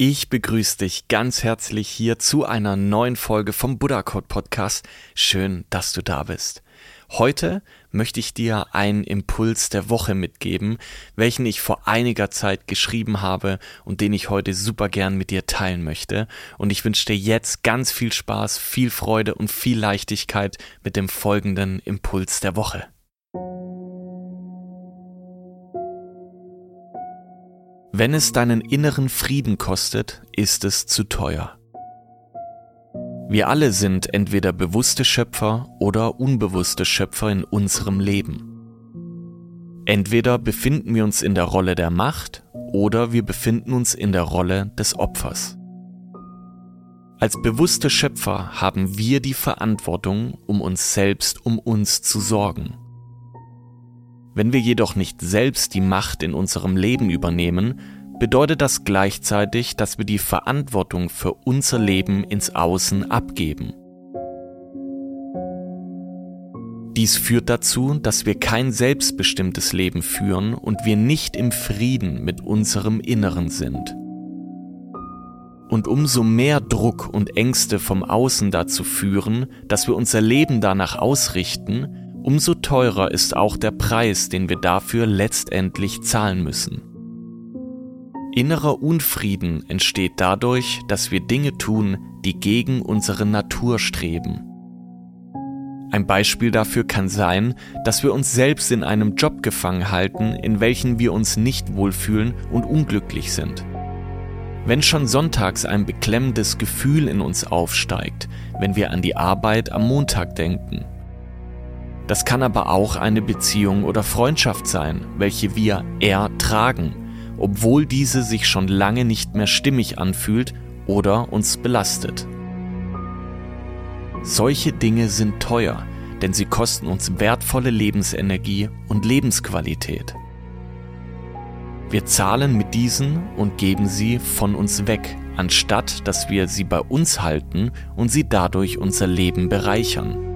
Ich begrüße dich ganz herzlich hier zu einer neuen Folge vom Buddha Code Podcast. Schön, dass du da bist. Heute möchte ich dir einen Impuls der Woche mitgeben, welchen ich vor einiger Zeit geschrieben habe und den ich heute super gern mit dir teilen möchte. Und ich wünsche dir jetzt ganz viel Spaß, viel Freude und viel Leichtigkeit mit dem folgenden Impuls der Woche. Wenn es deinen inneren Frieden kostet, ist es zu teuer. Wir alle sind entweder bewusste Schöpfer oder unbewusste Schöpfer in unserem Leben. Entweder befinden wir uns in der Rolle der Macht oder wir befinden uns in der Rolle des Opfers. Als bewusste Schöpfer haben wir die Verantwortung, um uns selbst um uns zu sorgen. Wenn wir jedoch nicht selbst die Macht in unserem Leben übernehmen, bedeutet das gleichzeitig, dass wir die Verantwortung für unser Leben ins Außen abgeben. Dies führt dazu, dass wir kein selbstbestimmtes Leben führen und wir nicht im Frieden mit unserem Inneren sind. Und umso mehr Druck und Ängste vom Außen dazu führen, dass wir unser Leben danach ausrichten, umso teurer ist auch der Preis, den wir dafür letztendlich zahlen müssen. Innerer Unfrieden entsteht dadurch, dass wir Dinge tun, die gegen unsere Natur streben. Ein Beispiel dafür kann sein, dass wir uns selbst in einem Job gefangen halten, in welchem wir uns nicht wohlfühlen und unglücklich sind. Wenn schon sonntags ein beklemmendes Gefühl in uns aufsteigt, wenn wir an die Arbeit am Montag denken, das kann aber auch eine Beziehung oder Freundschaft sein, welche wir ertragen, obwohl diese sich schon lange nicht mehr stimmig anfühlt oder uns belastet. Solche Dinge sind teuer, denn sie kosten uns wertvolle Lebensenergie und Lebensqualität. Wir zahlen mit diesen und geben sie von uns weg, anstatt dass wir sie bei uns halten und sie dadurch unser Leben bereichern.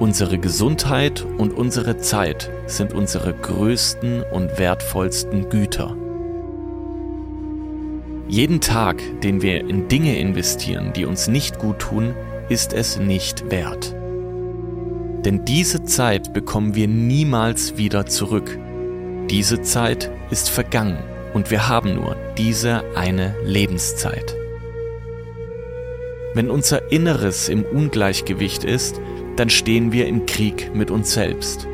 Unsere Gesundheit und unsere Zeit sind unsere größten und wertvollsten Güter. Jeden Tag, den wir in Dinge investieren, die uns nicht gut tun, ist es nicht wert. Denn diese Zeit bekommen wir niemals wieder zurück. Diese Zeit ist vergangen und wir haben nur diese eine Lebenszeit. Wenn unser Inneres im Ungleichgewicht ist, dann stehen wir im Krieg mit uns selbst.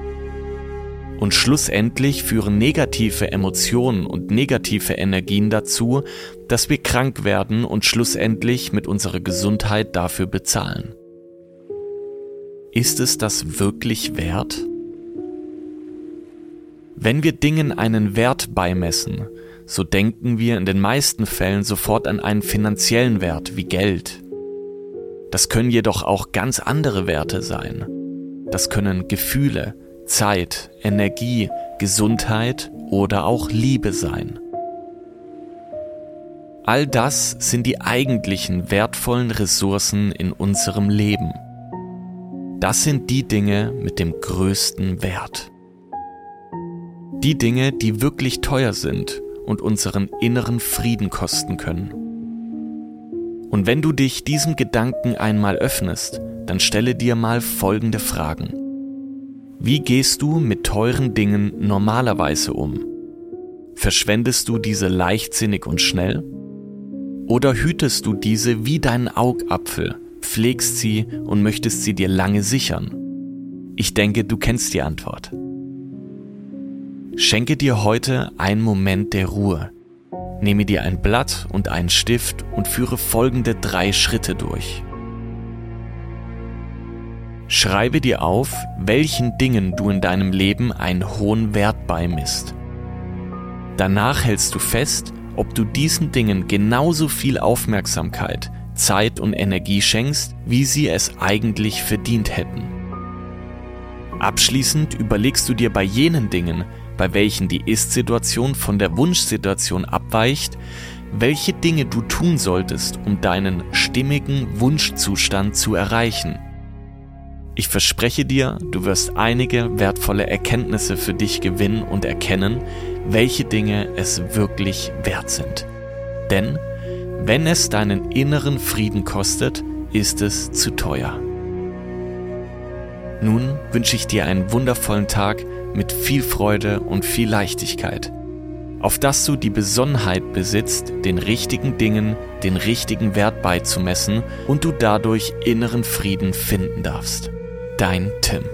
Und schlussendlich führen negative Emotionen und negative Energien dazu, dass wir krank werden und schlussendlich mit unserer Gesundheit dafür bezahlen. Ist es das wirklich wert? Wenn wir Dingen einen Wert beimessen, so denken wir in den meisten Fällen sofort an einen finanziellen Wert wie Geld, das können jedoch auch ganz andere Werte sein. Das können Gefühle, Zeit, Energie, Gesundheit oder auch Liebe sein. All das sind die eigentlichen wertvollen Ressourcen in unserem Leben. Das sind die Dinge mit dem größten Wert. Die Dinge, die wirklich teuer sind und unseren inneren Frieden kosten können. Und wenn du dich diesem Gedanken einmal öffnest, dann stelle dir mal folgende Fragen. Wie gehst du mit teuren Dingen normalerweise um? Verschwendest du diese leichtsinnig und schnell? Oder hütest du diese wie deinen Augapfel, pflegst sie und möchtest sie dir lange sichern? Ich denke, du kennst die Antwort. Schenke dir heute einen Moment der Ruhe. Nehme dir ein Blatt und einen Stift und führe folgende drei Schritte durch. Schreibe dir auf, welchen Dingen du in deinem Leben einen hohen Wert beimisst. Danach hältst du fest, ob du diesen Dingen genauso viel Aufmerksamkeit, Zeit und Energie schenkst, wie sie es eigentlich verdient hätten. Abschließend überlegst du dir bei jenen Dingen, bei welchen die Ist-Situation von der Wunschsituation abweicht, welche Dinge du tun solltest, um deinen stimmigen Wunschzustand zu erreichen. Ich verspreche dir, du wirst einige wertvolle Erkenntnisse für dich gewinnen und erkennen, welche Dinge es wirklich wert sind. Denn wenn es deinen inneren Frieden kostet, ist es zu teuer. Nun wünsche ich dir einen wundervollen Tag mit viel Freude und viel Leichtigkeit, auf dass du die Besonnenheit besitzt, den richtigen Dingen den richtigen Wert beizumessen und du dadurch inneren Frieden finden darfst. Dein Tim.